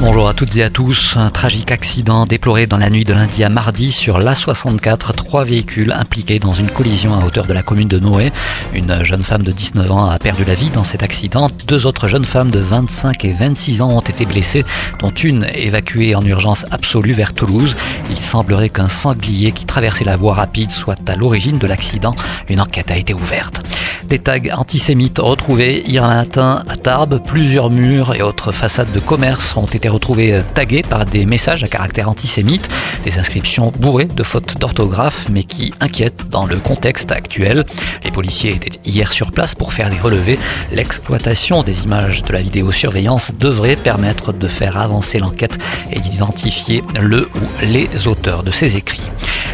Bonjour à toutes et à tous. Un tragique accident déploré dans la nuit de lundi à mardi sur l'A64. Trois véhicules impliqués dans une collision à hauteur de la commune de Noé. Une jeune femme de 19 ans a perdu la vie dans cet accident. Deux autres jeunes femmes de 25 et 26 ans ont été blessées, dont une évacuée en urgence absolue vers Toulouse. Il semblerait qu'un sanglier qui traversait la voie rapide soit à l'origine de l'accident. Une enquête a été ouverte. Des tags antisémites retrouvés hier matin à Tarbes. Plusieurs murs et autres façades de commerce ont été retrouvés tagués par des messages à caractère antisémite. Des inscriptions bourrées de fautes d'orthographe mais qui inquiètent dans le contexte actuel. Les policiers étaient hier sur place pour faire des relevés. L'exploitation des images de la vidéosurveillance devrait permettre de faire avancer l'enquête et d'identifier le ou les auteurs de ces écrits.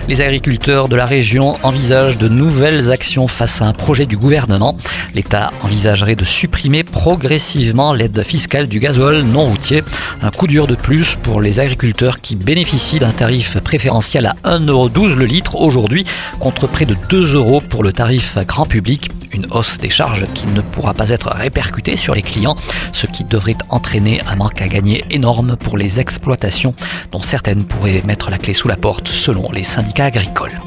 Les agriculteurs de la région envisagent de nouvelles actions face à un projet du gouvernement. L'État envisagerait de supprimer progressivement l'aide fiscale du gasoil non routier. Un coup dur de plus pour les agriculteurs qui bénéficient d'un tarif préférentiel à 1,12€ le litre aujourd'hui contre près de 2 euros pour le tarif grand public. Une hausse des charges qui ne pourra pas être répercutée sur les clients, ce qui devrait entraîner un manque à gagner énorme pour les exploitations dont certaines pourraient mettre la clé sous la porte selon les syndicats agricoles.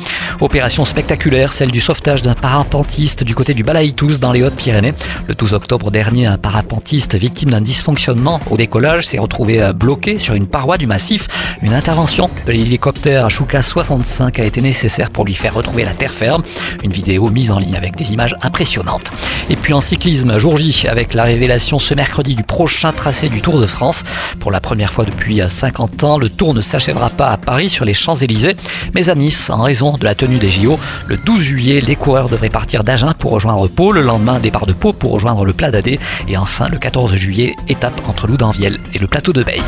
Opération spectaculaire, celle du sauvetage d'un parapentiste du côté du Balaïtous dans les Hautes-Pyrénées. Le 12 octobre dernier, un parapentiste victime d'un dysfonctionnement au décollage s'est retrouvé euh, bloqué sur une paroi du massif. Une intervention de l'hélicoptère Shuka 65 a été nécessaire pour lui faire retrouver la terre ferme. Une vidéo mise en ligne avec des images impressionnantes. Et puis en cyclisme, jour J, avec la révélation ce mercredi du prochain tracé du Tour de France. Pour la première fois depuis 50 euh, ans, le Tour ne s'achèvera pas à Paris sur les Champs-Élysées, mais à Nice en raison de la Le 12 juillet, les coureurs devraient partir d'Agen pour rejoindre Pau. Le lendemain, départ de Pau pour rejoindre le Plat d'Adé. Et enfin, le 14 juillet, étape entre Loudanviel et le plateau de Beille.